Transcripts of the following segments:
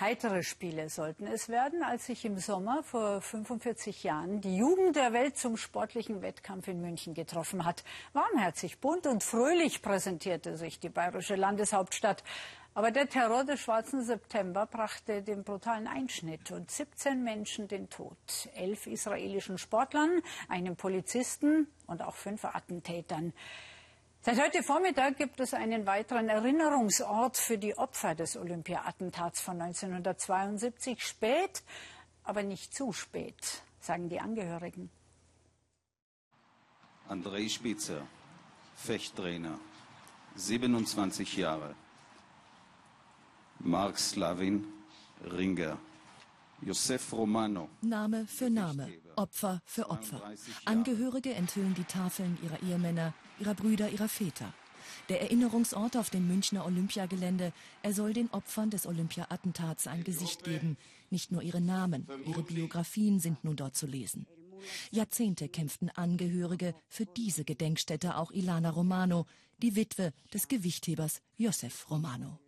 Heitere Spiele sollten es werden, als sich im Sommer vor 45 Jahren die Jugend der Welt zum sportlichen Wettkampf in München getroffen hat. Warmherzig, bunt und fröhlich präsentierte sich die bayerische Landeshauptstadt. Aber der Terror des schwarzen September brachte den brutalen Einschnitt und 17 Menschen den Tod. Elf israelischen Sportlern, einem Polizisten und auch fünf Attentätern. Seit heute Vormittag gibt es einen weiteren Erinnerungsort für die Opfer des Olympia-Attentats von 1972. Spät, aber nicht zu spät, sagen die Angehörigen. Andrei Spitzer, Fechttrainer, 27 Jahre. Mark Slavin, Ringer. Josef Romano. Name für Name, Opfer für Opfer. Angehörige enthüllen die Tafeln ihrer Ehemänner, ihrer Brüder, ihrer Väter. Der Erinnerungsort auf dem Münchner Olympiagelände, er soll den Opfern des Olympia-Attentats ein Gesicht geben. Nicht nur ihre Namen, ihre Biografien sind nun dort zu lesen. Jahrzehnte kämpften Angehörige für diese Gedenkstätte, auch Ilana Romano, die Witwe des Gewichthebers Josef Romano.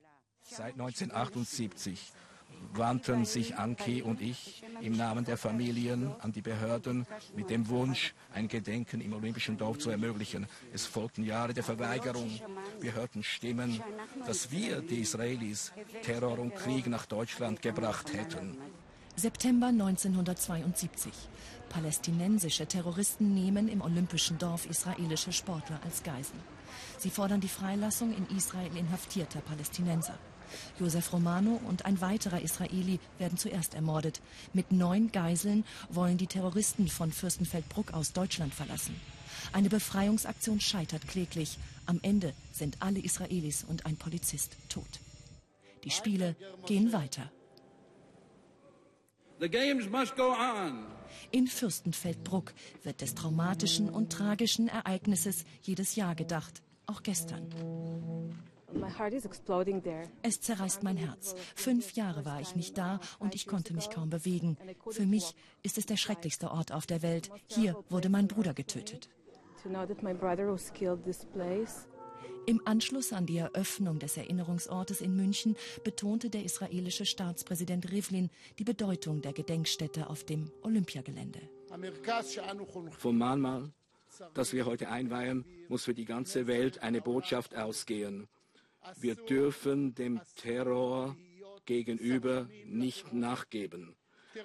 Seit 1978 wandten sich Anki und ich im Namen der Familien an die Behörden mit dem Wunsch, ein Gedenken im Olympischen Dorf zu ermöglichen. Es folgten Jahre der Verweigerung. Wir hörten Stimmen, dass wir, die Israelis, Terror und Krieg nach Deutschland gebracht hätten. September 1972. Palästinensische Terroristen nehmen im Olympischen Dorf israelische Sportler als Geiseln. Sie fordern die Freilassung in Israel inhaftierter Palästinenser. Josef Romano und ein weiterer Israeli werden zuerst ermordet. Mit neun Geiseln wollen die Terroristen von Fürstenfeldbruck aus Deutschland verlassen. Eine Befreiungsaktion scheitert kläglich. Am Ende sind alle Israelis und ein Polizist tot. Die Spiele gehen weiter. In Fürstenfeldbruck wird des traumatischen und tragischen Ereignisses jedes Jahr gedacht, auch gestern. Es zerreißt mein Herz. Fünf Jahre war ich nicht da und ich konnte mich kaum bewegen. Für mich ist es der schrecklichste Ort auf der Welt. Hier wurde mein Bruder getötet. Im Anschluss an die Eröffnung des Erinnerungsortes in München betonte der israelische Staatspräsident Rivlin die Bedeutung der Gedenkstätte auf dem Olympiagelände. Vom Mahnmal, das wir heute einweihen, muss für die ganze Welt eine Botschaft ausgehen. Wir dürfen dem Terror gegenüber nicht nachgeben.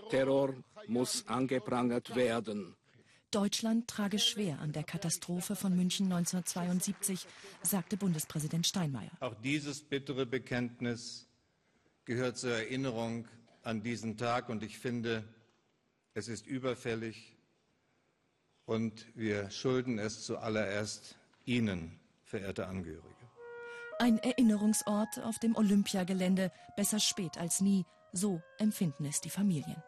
Terror muss angeprangert werden. Deutschland trage schwer an der Katastrophe von München 1972, sagte Bundespräsident Steinmeier. Auch dieses bittere Bekenntnis gehört zur Erinnerung an diesen Tag und ich finde, es ist überfällig und wir schulden es zuallererst Ihnen, verehrte Angehörige. Ein Erinnerungsort auf dem Olympiagelände, besser spät als nie, so empfinden es die Familien.